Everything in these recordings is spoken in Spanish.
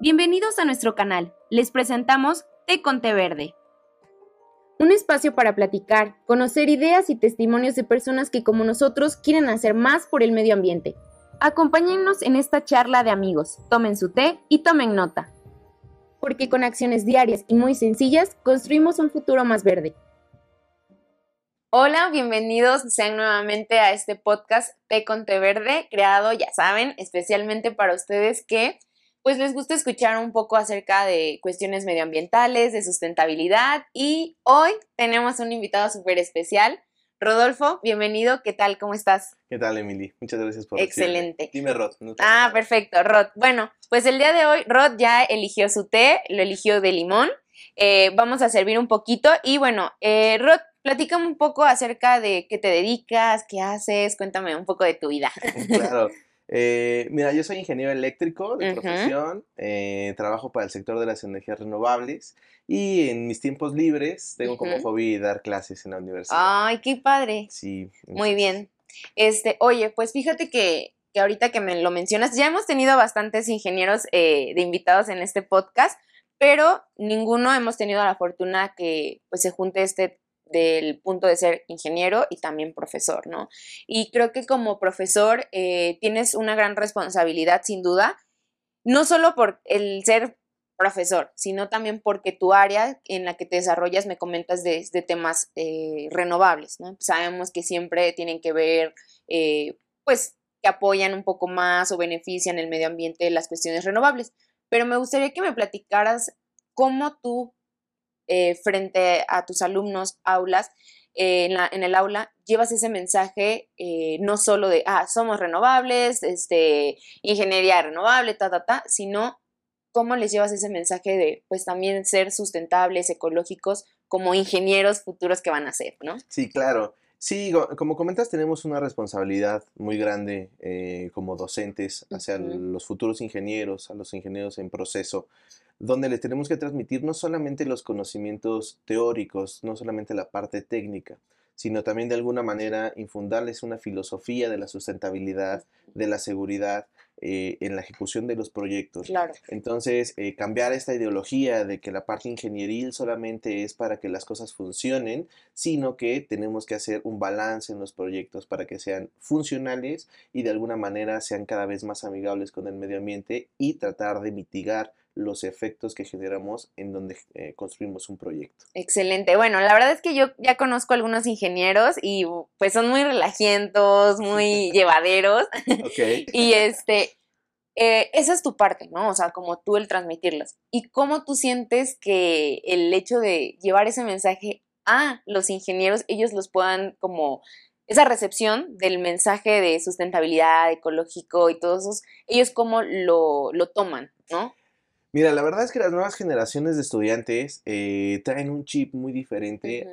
Bienvenidos a nuestro canal. Les presentamos Té con Té Verde. Un espacio para platicar, conocer ideas y testimonios de personas que como nosotros quieren hacer más por el medio ambiente. Acompáñennos en esta charla de amigos, tomen su té y tomen nota. Porque con acciones diarias y muy sencillas construimos un futuro más verde. Hola, bienvenidos sean nuevamente a este podcast Té con Té Verde, creado, ya saben, especialmente para ustedes que pues les gusta escuchar un poco acerca de cuestiones medioambientales, de sustentabilidad y hoy tenemos un invitado súper especial. Rodolfo, bienvenido, ¿qué tal? ¿Cómo estás? ¿Qué tal, Emily? Muchas gracias por Excelente. Dime, Rod. ah, perfecto, Rod. Bueno, pues el día de hoy Rod ya eligió su té, lo eligió de limón. Eh, vamos a servir un poquito y bueno, eh, Rod, platícame un poco acerca de qué te dedicas, qué haces, cuéntame un poco de tu vida. claro. Eh, mira, yo soy ingeniero eléctrico de profesión, eh, trabajo para el sector de las energías renovables y en mis tiempos libres tengo como hobby dar clases en la universidad. Ay, qué padre. Sí. Muy bien. Este, oye, pues fíjate que, que, ahorita que me lo mencionas, ya hemos tenido bastantes ingenieros eh, de invitados en este podcast, pero ninguno hemos tenido la fortuna que pues se junte este del punto de ser ingeniero y también profesor, ¿no? Y creo que como profesor eh, tienes una gran responsabilidad, sin duda, no solo por el ser profesor, sino también porque tu área en la que te desarrollas, me comentas de, temas eh, renovables, ¿no? Sabemos que siempre tienen que ver, eh, pues, que apoyan un poco más o benefician el medio ambiente las cuestiones renovables. Pero me gustaría que me platicaras cómo tú eh, frente a tus alumnos, aulas, eh, en, la, en, el aula, llevas ese mensaje eh, no solo de, ah, somos renovables, este, ingeniería renovable, ta, ta, ta, sino cómo les llevas ese mensaje de, pues también ser sustentables, ecológicos, como ingenieros futuros que van a ser, ¿no? Sí, claro. Sí, como comentas, tenemos una responsabilidad muy grande como docentes hacia los futuros ingenieros, a los ingenieros en proceso, donde les tenemos que transmitir no solamente los conocimientos teóricos, no solamente la parte técnica, sino también de alguna manera infundarles una filosofía de la sustentabilidad, de la seguridad eh, en la ejecución de los proyectos. Claro. Entonces, eh, cambiar esta ideología de que la parte ingenieril solamente es para que las cosas funcionen, sino que tenemos que hacer un balance en los proyectos para que sean funcionales y de alguna manera sean cada vez más amigables con el medio ambiente y tratar de mitigar los efectos que generamos en donde eh, construimos un proyecto. Excelente. Bueno, la verdad es que yo ya conozco algunos ingenieros y pues son muy relajientos, muy llevaderos. Okay. y este, eh, esa es tu parte, ¿no? O sea, como tú el transmitirlas. ¿Y cómo tú sientes que el hecho de llevar ese mensaje a los ingenieros, ellos los puedan como esa recepción del mensaje de sustentabilidad, ecológico y todos esos, ellos cómo lo, lo toman, ¿no? Mira, la verdad es que las nuevas generaciones de estudiantes eh, traen un chip muy diferente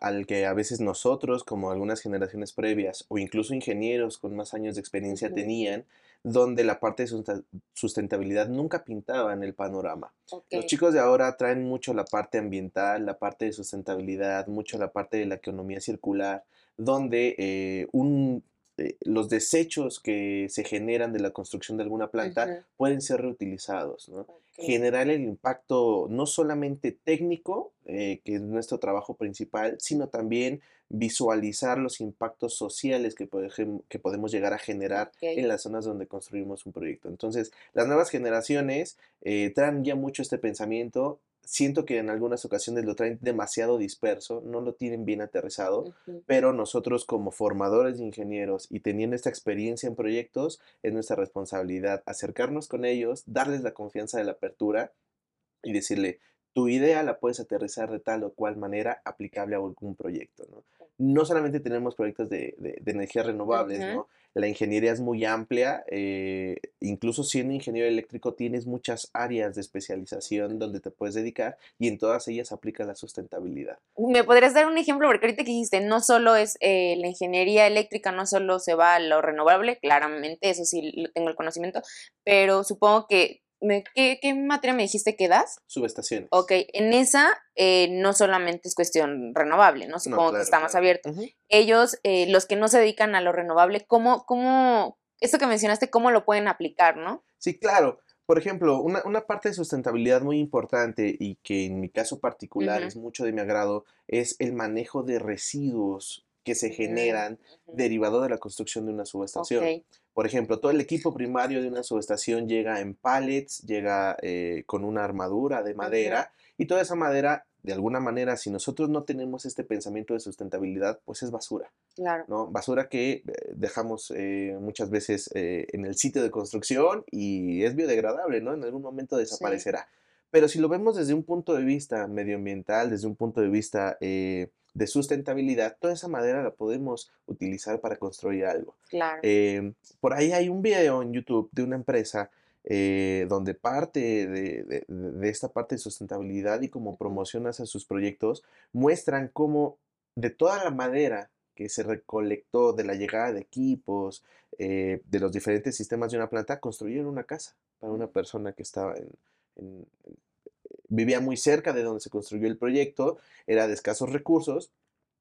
al que a veces nosotros, como algunas generaciones previas, o incluso ingenieros con más años de experiencia tenían, donde la parte de sustentabilidad nunca pintaba en el panorama. Los chicos de ahora traen mucho la parte ambiental, la parte de sustentabilidad, mucho la parte de la economía circular, donde eh, un eh, los desechos que se generan de la construcción de alguna planta pueden ser reutilizados. Generar el impacto no solamente técnico, eh, que es nuestro trabajo principal, sino también visualizar los impactos sociales que, que podemos llegar a generar en las zonas donde construimos un proyecto. Entonces, las nuevas generaciones eh, traen ya mucho este pensamiento siento que en algunas ocasiones lo traen demasiado disperso, no lo tienen bien aterrizado, pero nosotros como formadores de ingenieros y teniendo esta experiencia en proyectos, es nuestra responsabilidad acercarnos con ellos, darles la confianza de la apertura y decirle, tu idea la puedes aterrizar de tal o cual manera aplicable a algún proyecto. No, no solamente tenemos proyectos de, de, energías renovables, ¿no? La ingeniería es muy amplia, eh, incluso siendo ingeniero eléctrico tienes muchas áreas de especialización donde te puedes dedicar y en todas ellas aplica la sustentabilidad. ¿Me podrías dar un ejemplo? Porque ahorita que dijiste, no solo es eh, la ingeniería eléctrica, no solo se va a lo renovable, claramente, eso sí lo tengo el conocimiento, pero supongo que ¿qué, materia me dijiste que das? Subestaciones. Ok, en esa eh, no solamente es cuestión renovable, ¿no? Supongo que está más abierto. Ellos, eh, los que no se dedican a lo renovable, ¿cómo, cómo, esto que mencionaste, cómo lo pueden aplicar, no? Sí, claro. Por ejemplo, una, una, parte de sustentabilidad muy importante y que en mi caso particular es mucho de mi agrado es el manejo de residuos que se generan derivado de la construcción de una subestación. Por ejemplo, todo el equipo primario de una subestación llega en pallets, llega eh, con una armadura de madera y toda esa madera, de alguna manera, si nosotros no tenemos este pensamiento de sustentabilidad, pues es basura. Claro. ¿no? Basura que eh, dejamos eh, muchas veces en el sitio de construcción y es biodegradable, ¿no? En algún momento desaparecerá. Pero si lo vemos desde un punto de vista medioambiental, desde un punto de vista de sustentabilidad, toda esa madera la podemos utilizar para construir algo. Claro. Em, por ahí hay un video en YouTube de una empresa eh, donde parte de, esta parte de sustentabilidad y cómo promocionas a sus proyectos, muestran cómo de toda la madera que se recolectó de la llegada de equipos, eh, de los diferentes sistemas de una planta, construyeron una casa para una persona que estaba en, vivía muy cerca de donde se construyó el proyecto, era de escasos recursos,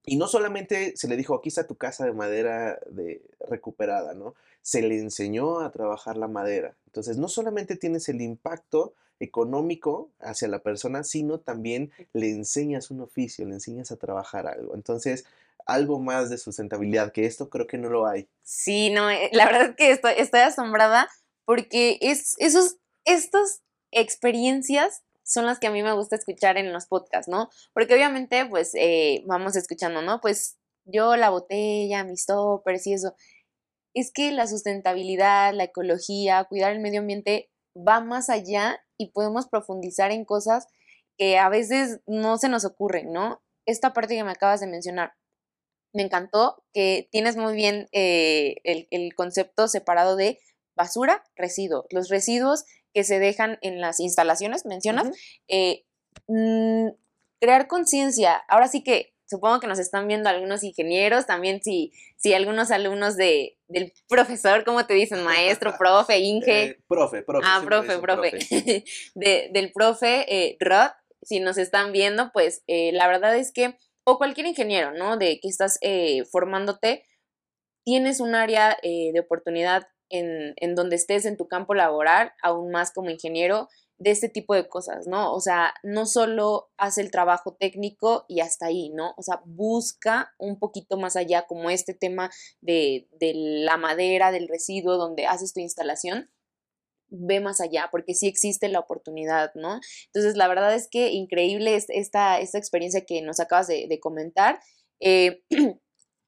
y no solamente se le dijo, aquí está tu casa de madera de, recuperada, ¿no? Se le enseñó a trabajar la madera. Entonces, no solamente tienes el impacto económico hacia la persona, sino también le enseñas un oficio, le enseñas a trabajar algo. Entonces, algo más de sustentabilidad, que esto creo que no lo hay. Sí, no, eh, la verdad es que estoy, estoy asombrada porque es, esos, estas experiencias son las que a mí me gusta escuchar en los podcasts, ¿no? Porque obviamente, pues, eh, vamos escuchando, ¿no? Pues yo la botella, mis toppers y eso. Es que la sustentabilidad, la ecología, cuidar el medio ambiente va más allá y podemos profundizar en cosas que a veces no se nos ocurren, ¿no? Esta parte que me acabas de mencionar, me encantó que tienes muy bien eh, el, el concepto separado de basura, residuo. Los residuos que se dejan en las instalaciones, mencionas, eh, mm, crear conciencia. Ahora sí que supongo que nos están viendo algunos ingenieros, también si, si algunos alumnos de, del profesor, ¿cómo te dicen? Maestro, profe, Inge. Eh, profe, profe. Ah, profe, profe. del profe eh, Rod, si nos están viendo, pues la verdad es que, o cualquier ingeniero, ¿no? De que estás formándote, tienes un área de oportunidad en, donde estés en tu campo laboral, aún más como ingeniero, de este tipo de cosas, ¿no? O sea, no solo hace el trabajo técnico y hasta ahí, ¿no? O sea, busca un poquito más allá, como este tema de, la madera, del residuo, donde haces tu instalación, ve más allá, porque sí existe la oportunidad, ¿no? Entonces, la verdad es que increíble esta, esta experiencia que nos acabas de, comentar. Eh,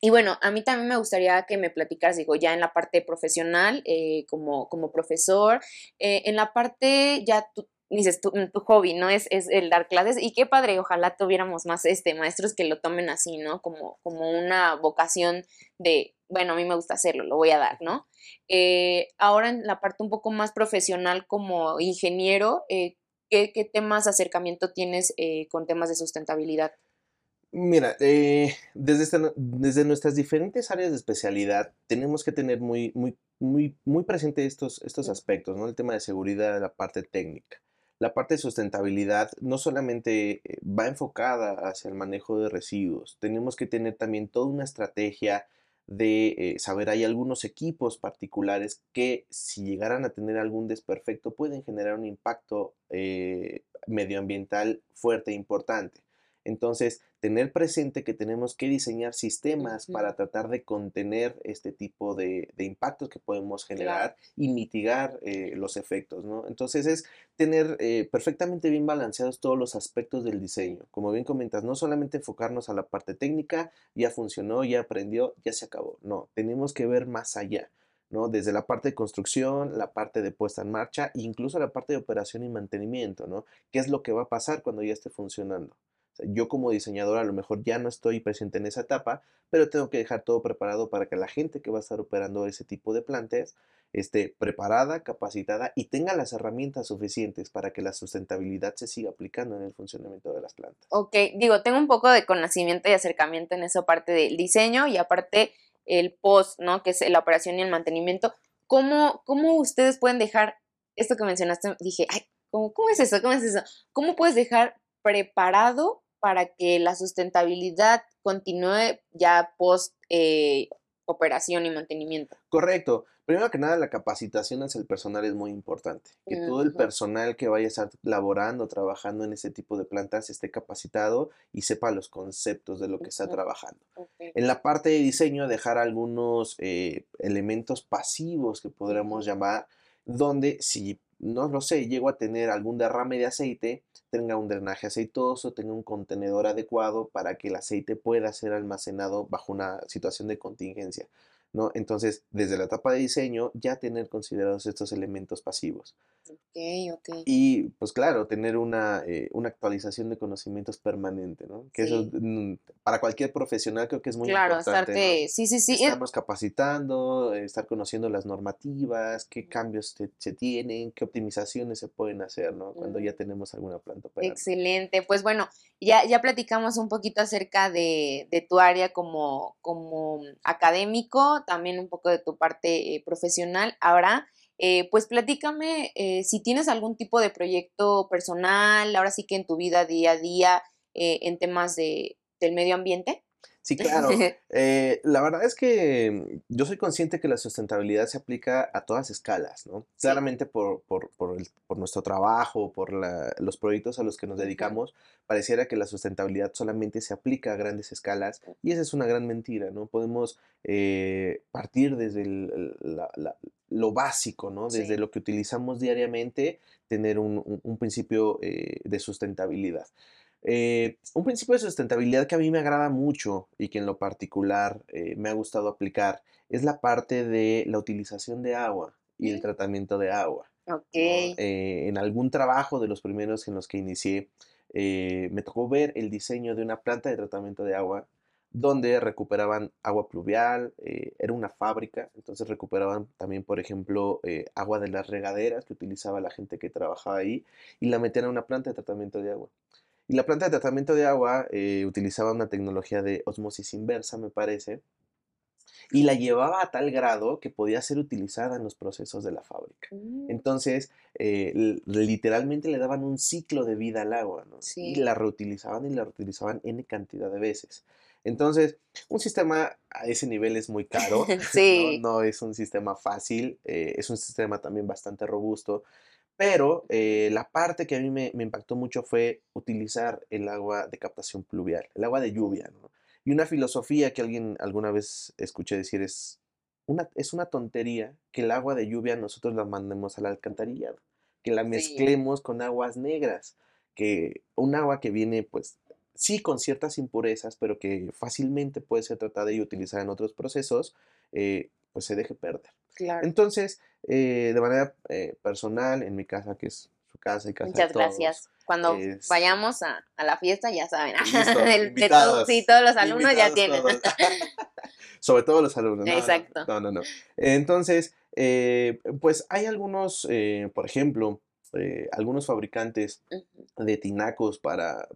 Y bueno, a mí también me gustaría que me platicaras, digo, ya en la parte profesional, eh, como, como profesor, eh, en la parte ya tú dices, tu, tu hobby, ¿no? Es, es, el dar clases y qué padre, ojalá tuviéramos más este, maestros que lo tomen así, ¿no? Como, como una vocación de, bueno, a mí me gusta hacerlo, lo voy a dar, ¿no? Eh, ahora en la parte un poco más profesional como ingeniero, ¿qué, ¿qué, temas acercamiento tienes con temas de sustentabilidad? Mira, eh, desde, desde nuestras diferentes áreas de especialidad tenemos que tener muy, muy, muy, muy presente estos, estos aspectos, ¿no? El tema de seguridad, la parte técnica. La parte de sustentabilidad no solamente eh, va enfocada hacia el manejo de residuos, tenemos que tener también toda una estrategia de eh, saber, hay algunos equipos particulares que si llegaran a tener algún desperfecto pueden generar un impacto medioambiental fuerte e importante. Entonces, tener presente que tenemos que diseñar sistemas para tratar de contener este tipo de, impactos que podemos generar y mitigar eh, los efectos, ¿no? Entonces, es tener eh, perfectamente bien balanceados todos los aspectos del diseño. Como bien comentas, no solamente enfocarnos a la parte técnica, ya funcionó, ya aprendió, ya se acabó. No, tenemos que ver más allá. ¿no? Desde la parte de construcción, la parte de puesta en marcha, incluso la parte de operación y mantenimiento, ¿no? ¿Qué es lo que va a pasar cuando ya esté funcionando? Yo como diseñador a lo mejor ya no estoy presente en esa etapa, pero tengo que dejar todo preparado para que la gente que va a estar operando ese tipo de plantas esté preparada, capacitada y tenga las herramientas suficientes para que la sustentabilidad se siga aplicando en el funcionamiento de las plantas. Ok, digo, tengo un poco de conocimiento y acercamiento en esa parte del diseño y aparte el post, ¿no? Que es la operación y el mantenimiento. ¿Cómo, cómo ustedes pueden dejar esto que mencionaste? Dije, ay, ¿cómo, ¿cómo es eso? ¿Cómo es eso? ¿Cómo puedes dejar preparado para que la sustentabilidad continúe ya post eh, operación y mantenimiento. Correcto. Primero que nada, la capacitación hacia el personal es muy importante. Que todo el personal que vaya a estar laborando, trabajando en ese tipo de plantas esté capacitado y sepa los conceptos de lo que está trabajando. En la parte de diseño, dejar algunos eh, elementos pasivos que podríamos llamar, donde si no lo sé, llego a tener algún derrame de aceite, tenga un drenaje aceitoso, tenga un contenedor adecuado para que el aceite pueda ser almacenado bajo una situación de contingencia. ¿No? Entonces, desde la etapa de diseño, ya tener considerados estos elementos pasivos. Ok, ok. Y pues claro, tener una, eh, una actualización de conocimientos permanente, ¿no? Que eso mm, para cualquier profesional creo que es muy claro, importante. Claro, estarte, sí, sí, sí. Estamos capacitando, estar conociendo las normativas, qué cambios se tienen, qué optimizaciones se pueden hacer, ¿no? Cuando ya tenemos alguna planta operando. Excelente. Pues bueno, ya, ya platicamos un poquito acerca de, de tu área como, como académico, también un poco de tu parte eh, profesional. Ahora eh, pues platícame eh, si tienes algún tipo de proyecto personal, ahora sí que en tu vida día a día, eh, en temas de, del medio ambiente. Sí, claro. la verdad es que yo soy consciente que la sustentabilidad se aplica a todas escalas, ¿no? Claramente por, por, por, por, nuestro trabajo, por los proyectos a los que nos dedicamos, pareciera que la sustentabilidad solamente se aplica a grandes escalas y esa es una gran mentira, ¿no? Podemos partir desde la, lo básico, ¿no? Desde lo que utilizamos diariamente, tener un, principio eh, de sustentabilidad. Eh, un principio de sustentabilidad que a mí me agrada mucho y que en lo particular eh, me ha gustado aplicar es la parte de la utilización de agua y el tratamiento de agua. en algún trabajo de los primeros en los que inicié, me tocó ver el diseño de una planta de tratamiento de agua donde recuperaban agua pluvial, eh, era una fábrica, entonces recuperaban también, por ejemplo, eh, agua de las regaderas que utilizaba la gente que trabajaba ahí y la metían a una planta de tratamiento de agua. Y la planta de tratamiento de agua eh, utilizaba una tecnología de osmosis inversa, me parece, y la llevaba a tal grado que podía ser utilizada en los procesos de la fábrica. Mm. Entonces, literalmente le daban un ciclo de vida al agua, ¿no? Y la reutilizaban y la reutilizaban N cantidad de veces. Entonces, un sistema a ese nivel es muy caro, sí. ¿no? es un sistema fácil, eh, es un sistema también bastante robusto, pero eh, la parte que a mí me, impactó mucho fue utilizar el agua de captación pluvial, el agua de lluvia. ¿no? Y una filosofía que alguien alguna vez escuché decir es, una, es una tontería que el agua de lluvia nosotros la mandemos al alcantarillado, que la mezclemos con aguas negras, que un agua que viene pues sí con ciertas impurezas, pero que fácilmente puede ser tratada y utilizada en otros procesos, eh, pues se deje perder. Entonces, eh, de manera eh, personal, en mi casa, que es su casa y casa Muchas de todos, gracias. Cuando vayamos a, la fiesta, ya saben. sí, todos los alumnos ya tienen. Sobre todo los alumnos. Exacto. No, no, no. Entonces, pues hay algunos, por ejemplo, algunos fabricantes de tinacos para,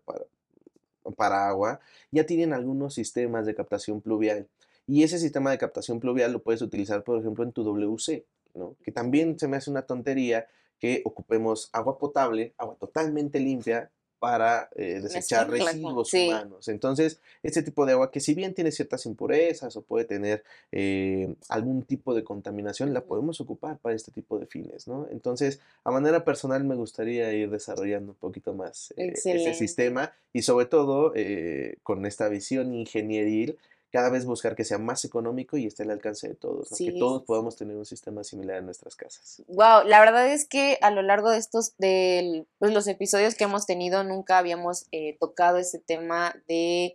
para agua, ya tienen algunos sistemas de captación pluvial. Y ese sistema de captación pluvial lo puedes utilizar, por ejemplo, en tu WC, ¿no? que también se me hace una tontería que ocupemos agua potable, agua totalmente limpia, para eh, desechar residuos humanos. Entonces, este tipo de agua que si bien tiene ciertas impurezas o puede tener eh, algún tipo de contaminación, la podemos ocupar para este tipo de fines, ¿no? Entonces, a manera personal me gustaría ir desarrollando un poquito más eh, ese sistema y sobre todo con esta visión ingenieril cada vez buscar que sea más económico y esté al alcance de todos, que todos podamos tener un sistema similar en nuestras casas. Wow, la verdad es que a lo largo de estos, de pues, los episodios que hemos tenido, nunca habíamos eh, tocado ese tema de,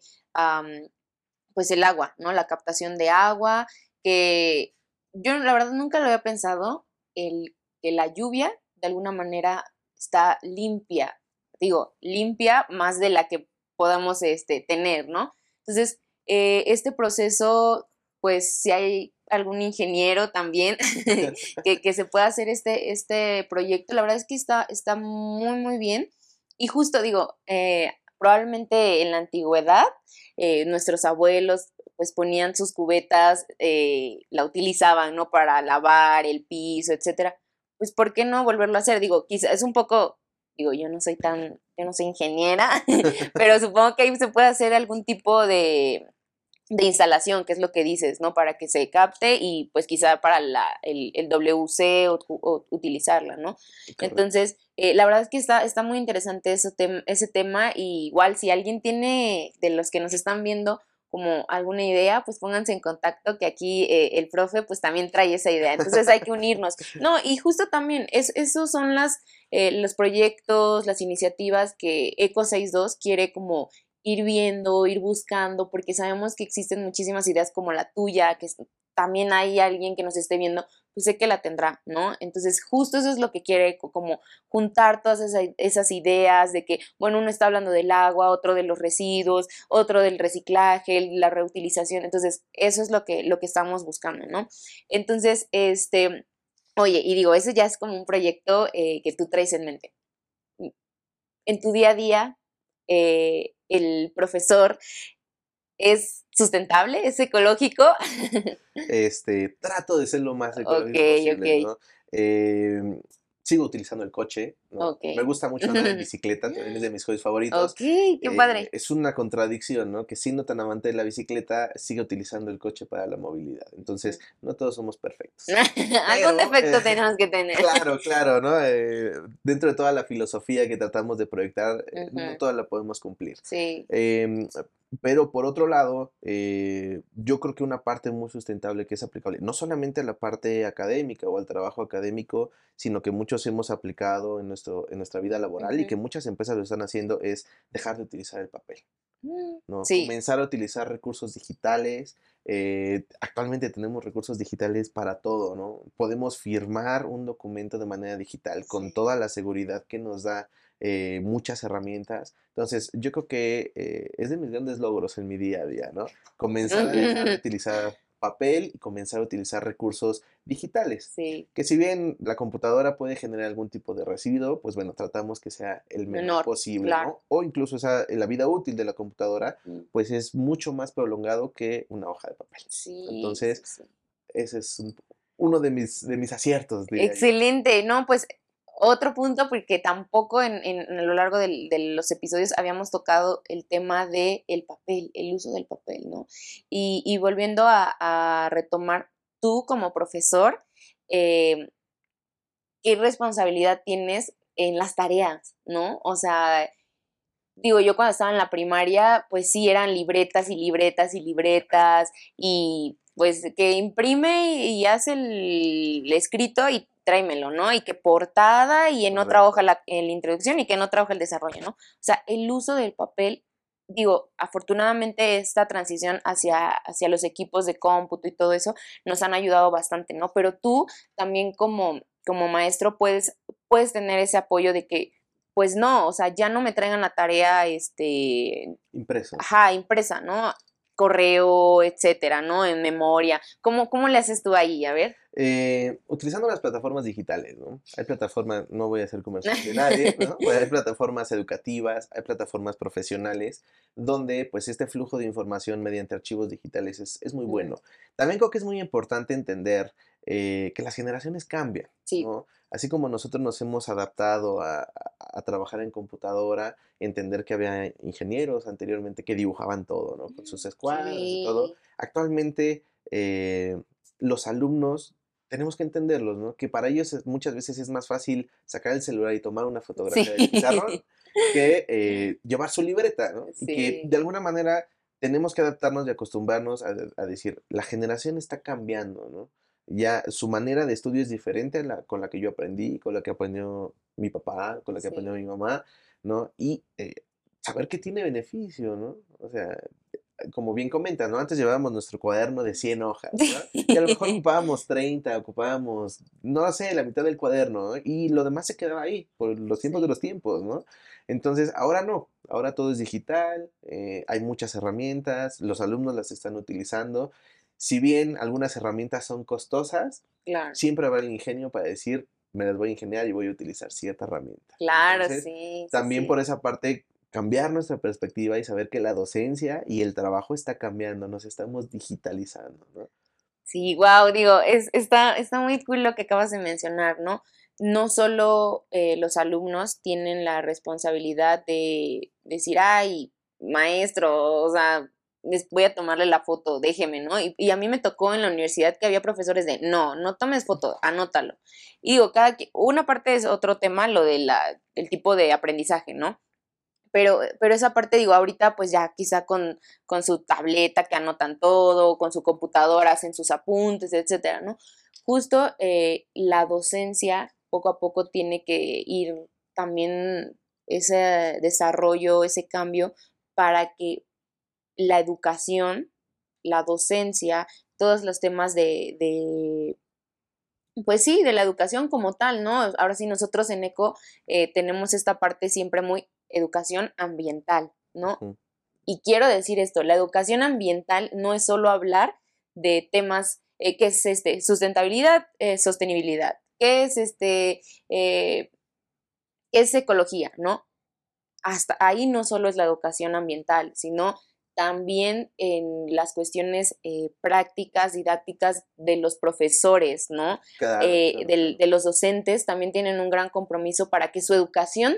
pues el agua, ¿no? La captación de agua, que yo la verdad nunca lo había pensado, el, que la lluvia de alguna manera está limpia, digo, limpia más de la que podamos este, tener, ¿no? Entonces, eh, este proceso, pues si hay algún ingeniero también que, se pueda hacer este, este proyecto, la verdad es que está, está muy, muy bien. Y justo digo, eh, probablemente en la antigüedad, eh, nuestros abuelos pues ponían sus cubetas, la utilizaban, ¿no? Para lavar el piso, etcétera. Pues, ¿por qué no volverlo a hacer? Digo, quizás es un poco, digo, yo no soy tan, yo no soy ingeniera, pero supongo que ahí se puede hacer algún tipo de, de instalación, que es lo que dices, ¿no? Para que se capte y pues quizá para la, el, el WC o, utilizarla, ¿no? Entonces, eh, la verdad es que está, está muy interesante ese, ese tema y igual si alguien tiene de los que nos están viendo como alguna idea, pues pónganse en contacto que aquí eh, el profe pues también trae esa idea. Entonces hay que unirnos. No, y justo también, es, esos son las, eh, los proyectos, las iniciativas que Eco 62 quiere como ir viendo, ir buscando, porque sabemos que existen muchísimas ideas como la tuya, que también hay alguien que nos esté viendo, pues sé que la tendrá, ¿no? Entonces, justo eso es lo que quiere, como juntar todas esas, ideas de que, bueno, uno está hablando del agua, otro de los residuos, otro del reciclaje, la reutilización, entonces, eso es lo que, lo que estamos buscando, ¿no? Entonces, este, oye, y digo, eso ya es como un proyecto eh, que tú traes en mente. En tu día a día, eh, el profesor es sustentable, es ecológico. Este, trato de ser lo más ecológico posible, ¿no? Em, sigo utilizando el coche. Me gusta mucho andar en bicicleta, también es de mis hobbies favoritos. Ok, qué eh, padre. Es una contradicción, ¿no? Que siendo tan amante de la bicicleta, sigue utilizando el coche para la movilidad. Entonces, no todos somos perfectos. Algún defecto eh, tenemos que tener. Claro, claro, ¿no? Eh, dentro de toda la filosofía que tratamos de proyectar, no toda la podemos cumplir. Sí. Em, pero por otro lado, eh, yo creo que una parte muy sustentable que es aplicable, no solamente a la parte académica o al trabajo académico, sino que muchos hemos aplicado en, nuestro, en nuestra vida laboral y que muchas empresas lo están haciendo, es dejar de utilizar el papel. Mm, ¿no? Comenzar a utilizar recursos digitales. Eh, actualmente tenemos recursos digitales para todo, ¿no? Podemos firmar un documento de manera digital con toda la seguridad que nos da eh, muchas herramientas. Entonces, yo creo que eh, es de mis grandes logros en mi día a día, ¿no? Comenzar a utilizar papel y comenzar a utilizar recursos digitales. Sí. Que si bien la computadora puede generar algún tipo de residuo, pues bueno, tratamos que sea el menor, posible, ¿no? O incluso esa, la vida útil de la computadora, mm. pues es mucho más prolongado que una hoja de papel. Sí, Entonces, ese es uno de mis, de mis aciertos. Excelente, no, pues otro punto, porque tampoco en, a lo largo de los episodios habíamos tocado el tema del el papel, el uso del papel, ¿no? Y, volviendo a, retomar, tú como profesor, eh, ¿qué responsabilidad tienes en las tareas, ¿no? O sea, digo, yo cuando estaba en la primaria, pues sí, eran libretas y libretas y libretas y pues que imprime y hace el escrito y tráemelo, ¿no? Y que portada y en otra hoja la, la, introducción y que en otra hoja el desarrollo, ¿no? O sea, el uso del papel, digo, afortunadamente esta transición hacia, hacia los equipos de cómputo y todo eso nos han ayudado bastante, ¿no? Pero tú también como, como maestro puedes, puedes tener ese apoyo de que pues no, o sea, ya no me traigan la tarea, este... Impresa. Ajá, impresa, ¿no? correo, etcétera, ¿no? En memoria. ¿Cómo, cómo le haces tú ahí? A ver. Eh, utilizando las plataformas digitales, ¿no? Hay plataformas, no voy a hacer comercial de nadie, ¿no? hay plataformas educativas, hay plataformas profesionales, donde pues este flujo de información mediante archivos digitales es, es muy bueno. También creo que es muy importante entender eh, que las generaciones cambian, ¿no? Así como nosotros nos hemos adaptado a, trabajar en computadora, entender que había ingenieros anteriormente que dibujaban todo, ¿no? Con sus escuadras y todo. Actualmente eh, los alumnos tenemos que entenderlos, ¿no? Que para ellos muchas veces es más fácil sacar el celular y tomar una fotografía del pizarrón que eh, llevar su libreta, ¿no? Y que de alguna manera tenemos que adaptarnos y acostumbrarnos a, a, decir, la generación está cambiando, ¿no? ya su manera de estudio es diferente a la, con la que yo aprendí, con la que aprendió mi papá, con la que aprendió mi mamá, ¿no? Y eh, saber que tiene beneficio, ¿no? O sea, como bien comenta, ¿no? Antes llevábamos nuestro cuaderno de 100 hojas, ¿no? Y a lo mejor ocupábamos 30, ocupábamos, no sé, la mitad del cuaderno, ¿no? Y lo demás se quedaba ahí, por los tiempos de los tiempos, ¿no? Entonces, ahora no, ahora todo es digital, eh, hay muchas herramientas, los alumnos las están utilizando si bien algunas herramientas son costosas, siempre habrá el ingenio para decir, me las voy a ingeniar y voy a utilizar cierta herramienta. Claro, sí. También por esa parte, cambiar nuestra perspectiva y saber que la docencia y el trabajo está cambiando, nos estamos digitalizando, ¿no? Sí, wow, digo, es, está, está muy cool lo que acabas de mencionar, ¿no? No solo eh, los alumnos tienen la responsabilidad de decir, ay, maestro, o sea, voy a tomarle la foto, déjeme, ¿no? Y, a mí me tocó en la universidad que había profesores de, no, no tomes foto, anótalo. Y digo, cada, una parte es otro tema, lo del tipo de aprendizaje, ¿no? Pero, pero esa parte, digo, ahorita pues ya quizá con, con su tableta que anotan todo, con su computadora hacen sus apuntes, etcétera, ¿no? Justo eh, la docencia poco a poco tiene que ir también ese desarrollo, ese cambio para que la educación, la docencia, todos los temas de, de pues sí, de la educación como tal, ¿no? Ahora sí, nosotros en ECO eh, tenemos esta parte siempre muy educación ambiental, ¿no? Y quiero decir esto, la educación ambiental no es solo hablar de temas, eh, que es este, sustentabilidad, eh, sostenibilidad, qué es este, qué es ecología, ¿no? Hasta ahí no solo es la educación ambiental, sino también en las cuestiones eh, prácticas, didácticas de los profesores, ¿no? Eh, de los docentes también tienen un gran compromiso para que su educación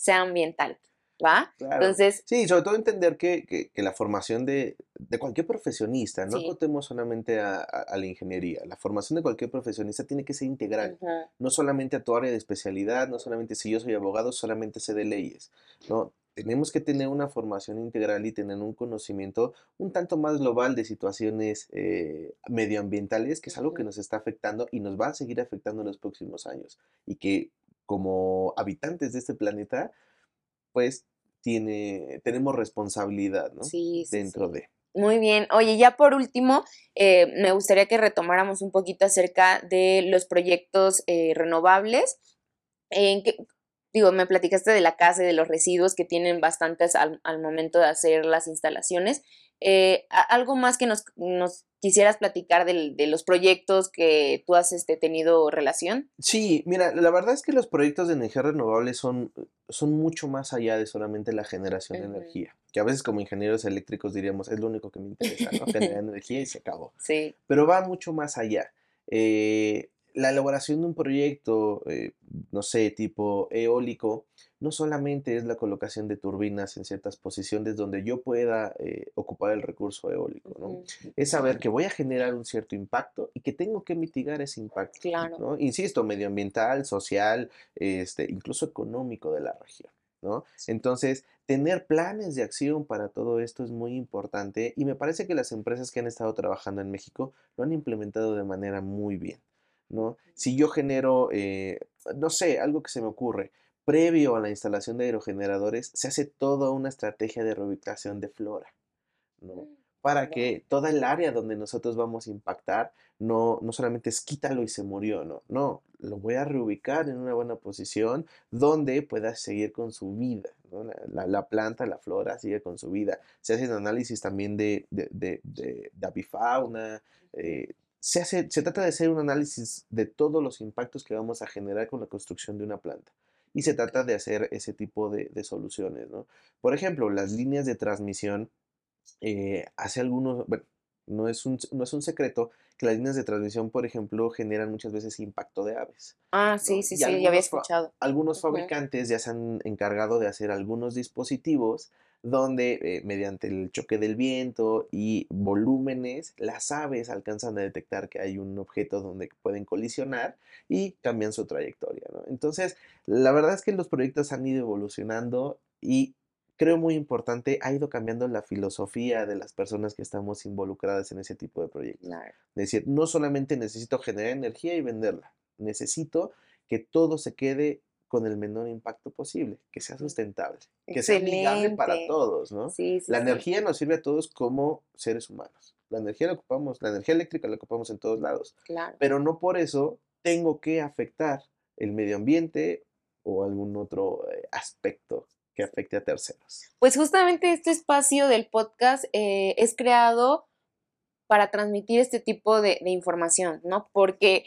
sea ambiental. ¿Va? Entonces. Sí, sobre todo entender que, la formación de, cualquier profesionista, no contemos solamente a, la ingeniería, la formación de cualquier profesionista tiene que ser integral, no solamente a tu área de especialidad, no solamente si yo soy abogado, solamente sé de leyes, ¿no? tenemos que tener una formación integral y tener un conocimiento un tanto más global de situaciones eh, medioambientales, que es algo que nos está afectando y nos va a seguir afectando en los próximos años. Y que como habitantes de este planeta, pues tiene, tenemos responsabilidad ¿no? dentro de. Muy bien. Oye, ya por último, eh, me gustaría que retomáramos un poquito acerca de los proyectos eh, renovables. ¿En qué, digo, me platicaste de la casa y de los residuos que tienen bastantes al, momento de hacer las instalaciones. Eh, ¿Algo más que nos, quisieras platicar de, los proyectos que tú has este, tenido relación? Sí, mira, la verdad es que los proyectos de energía renovable son, son mucho más allá de solamente la generación de energía, que a veces como ingenieros eléctricos diríamos, es lo único que me interesa, ¿no? Generar energía y se acabó. Sí. Pero va mucho más allá. Eh, la elaboración de un proyecto, eh, no sé, tipo eólico, no solamente es la colocación de turbinas en ciertas posiciones donde yo pueda eh, ocupar el recurso eólico, ¿no? Es saber que voy a generar un cierto impacto y que tengo que mitigar ese impacto, claro. ¿no? Insisto, medioambiental, social, este, incluso económico de la región, ¿no? Entonces, tener planes de acción para todo esto es muy importante y me parece que las empresas que han estado trabajando en México lo han implementado de manera muy bien. ¿No? Si yo genero, eh, no sé, algo que se me ocurre, previo a la instalación de aerogeneradores, se hace toda una estrategia de reubicación de flora, ¿no? Mm, Para que toda el área donde nosotros vamos a impactar no, no solamente es quítalo y se murió, no, no, lo voy a reubicar en una buena posición donde pueda seguir con su vida, la, planta, la flora sigue con su vida. Se hacen análisis también de, de, de, de avifauna, eh, se, hace, se trata de hacer un análisis de todos los impactos que vamos a generar con la construcción de una planta. Y se trata de hacer ese tipo de, soluciones, ¿no? Por ejemplo, las líneas de transmisión, eh, hace algunos, bueno, no es, un, no es un secreto que las líneas de transmisión, por ejemplo, generan muchas veces impacto de aves. Ah, sí, sí, sí, ya había escuchado. Algunos fabricantes ya se han encargado de hacer algunos dispositivos donde eh, mediante el choque del viento y volúmenes, las aves alcanzan a detectar que hay un objeto donde pueden colisionar y cambian su trayectoria. Entonces, la verdad es que los proyectos han ido evolucionando y creo muy importante, ha ido cambiando la filosofía de las personas que estamos involucradas en ese tipo de proyectos. Es decir, no solamente necesito generar energía y venderla, necesito que todo se quede con el menor impacto posible, que sea sustentable, que sea amigable para todos, ¿no? la energía nos sirve a todos como seres humanos. La energía la ocupamos, la energía eléctrica la ocupamos en todos lados. Claro. Pero no por eso tengo que afectar el medio ambiente o algún otro eh, aspecto que afecte a terceros. Pues justamente este espacio del podcast eh, es creado para transmitir este tipo de, de información, ¿no? Porque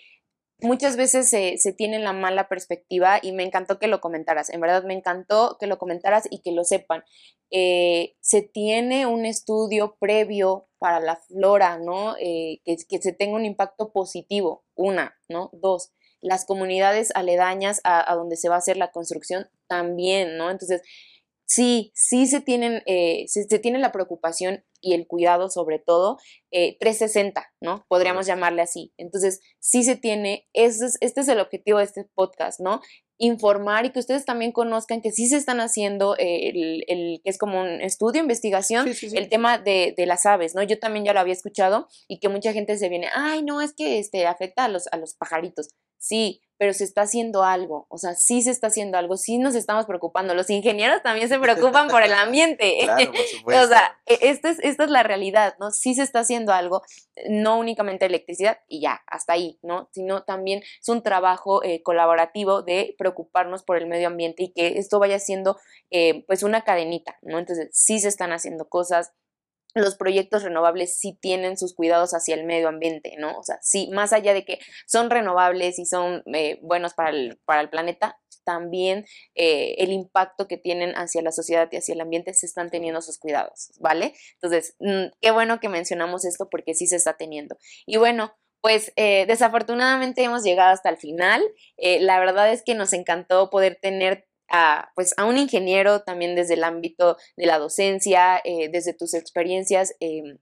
muchas veces se, se, tiene la mala perspectiva y me encantó que lo comentaras, en verdad me encantó que lo comentaras y que lo sepan. Eh, se tiene un estudio previo para la flora, ¿no? Eh, que, que, se tenga un impacto positivo, una, ¿no? Dos, las comunidades aledañas a, a, donde se va a hacer la construcción también, ¿no? Entonces, sí, sí se tienen, eh, se, tiene la preocupación y el cuidado sobre todo 360, eh, ¿no? Podríamos llamarle así. Entonces, sí se tiene, este es, este es el objetivo de este podcast, ¿no? informar y que ustedes también conozcan que sí se están haciendo eh, el, el, que es como un estudio, investigación, el tema de, de, las aves, ¿no? Yo también ya lo había escuchado y que mucha gente se viene, ay, no, es que este, afecta a los, a los pajaritos. Sí, pero se está haciendo algo, o sea, sí se está haciendo algo, sí nos estamos preocupando. Los ingenieros también se preocupan por el ambiente. claro, por supuesto. o sea, e, esta es, esta es la realidad, ¿no? Sí se está haciendo algo, no únicamente electricidad y ya, hasta ahí, ¿no? Sino también es un trabajo eh, colaborativo de preocuparnos por el medio ambiente y que esto vaya siendo eh, pues una cadenita, ¿no? Entonces, sí se están haciendo cosas, los proyectos renovables sí tienen sus cuidados hacia el medio ambiente, ¿no? O sea, sí, más allá de que son renovables y son eh, buenos para el, para el planeta, también eh, el impacto que tienen hacia la sociedad y hacia el ambiente se están teniendo sus cuidados, ¿vale? Entonces, mm, qué bueno que mencionamos esto porque sí se está teniendo. Y bueno, pues eh, desafortunadamente hemos llegado hasta el final. la verdad es que nos encantó poder tener a, pues, a un ingeniero también desde el ámbito de la docencia, eh, desde tus experiencias, em,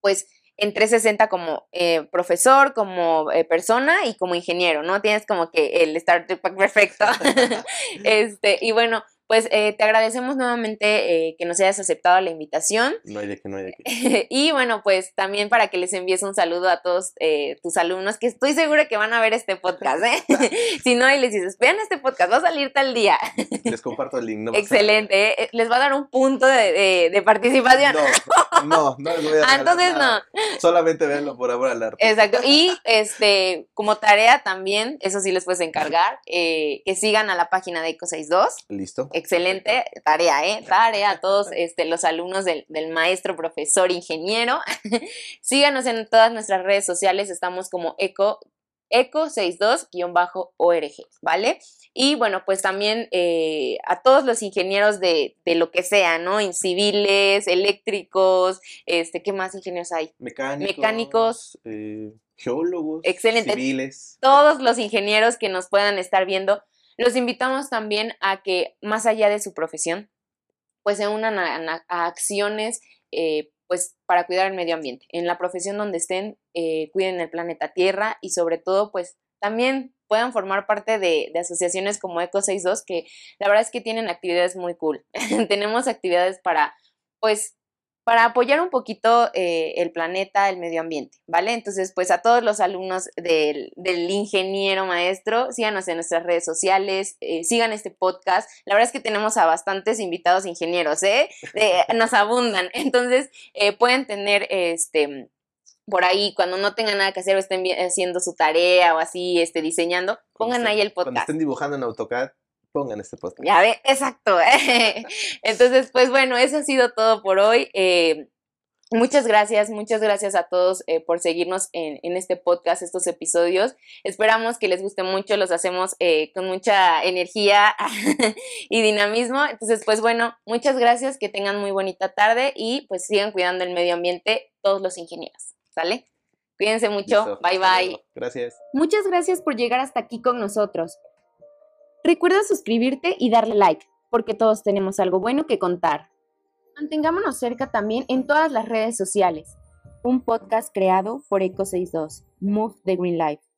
pues en 360 como eh, profesor, como eh, persona y como ingeniero, ¿no? Tienes como que el starter pack perfecto. este, y bueno, pues eh, te agradecemos nuevamente eh, que nos hayas aceptado la invitación. No hay de qué, no hay de qué. y bueno, pues también para que les envíes un saludo a todos eh, tus alumnos, que estoy segura que van a ver este podcast, ¿eh? si no, y les dices, vean este podcast, va a salir tal día. les comparto el link. No Excelente, les va a dar un punto de, participación. No, no, no les voy a Ah, entonces no. Solamente véanlo por amor al arte. Exacto. Y este, como tarea también, eso sí les puedes encargar, que sigan a la página de Eco62. Listo excelente tarea, ¿eh? Tarea a todos este, los alumnos del, maestro, profesor, ingeniero. Síganos en todas nuestras redes sociales, estamos como eco, eco62-org, ¿vale? Y bueno, pues también eh, a todos los ingenieros de, lo que sea, ¿no? En civiles, eléctricos, este, ¿qué más ingenieros hay? Mecánicos. Mecánicos. Eh, geólogos. Excelente. Civiles. Todos los ingenieros que nos puedan estar viendo, los invitamos también a que, más allá de su profesión, pues se unan a, acciones eh, pues para cuidar el medio ambiente. En la profesión donde estén, eh, cuiden el planeta Tierra y sobre todo, pues también puedan formar parte de, de asociaciones como Eco 62, que la verdad es que tienen actividades muy cool. Tenemos actividades para, pues, para apoyar un poquito eh, el planeta, el medio ambiente, ¿vale? Entonces, pues a todos los alumnos del, ingeniero maestro, síganos en nuestras redes sociales, eh, sigan este podcast. La verdad es que tenemos a bastantes invitados ingenieros, ¿eh? nos abundan. Entonces, eh, pueden tener este por ahí, cuando no tengan nada que hacer o estén haciendo su tarea o así, este, diseñando, pongan ahí el podcast. Cuando estén dibujando en AutoCAD, pongan este podcast. Ya ve, exacto. Entonces, pues bueno, eso ha sido todo por hoy. Eh, muchas gracias, muchas gracias a todos eh, por seguirnos en, este podcast, estos episodios. Esperamos que les guste mucho, los hacemos eh, con mucha energía y dinamismo. Entonces, pues bueno, muchas gracias, que tengan muy bonita tarde y pues sigan cuidando el medio ambiente todos los ingenieros. ¿Sale? Cuídense mucho. bye bye. Gracias. Muchas gracias por llegar hasta aquí con nosotros. Recuerda suscribirte y darle like, porque todos tenemos algo bueno que contar. Mantengámonos cerca también en todas las redes sociales. Un podcast creado por Eco62, Move the Green Life.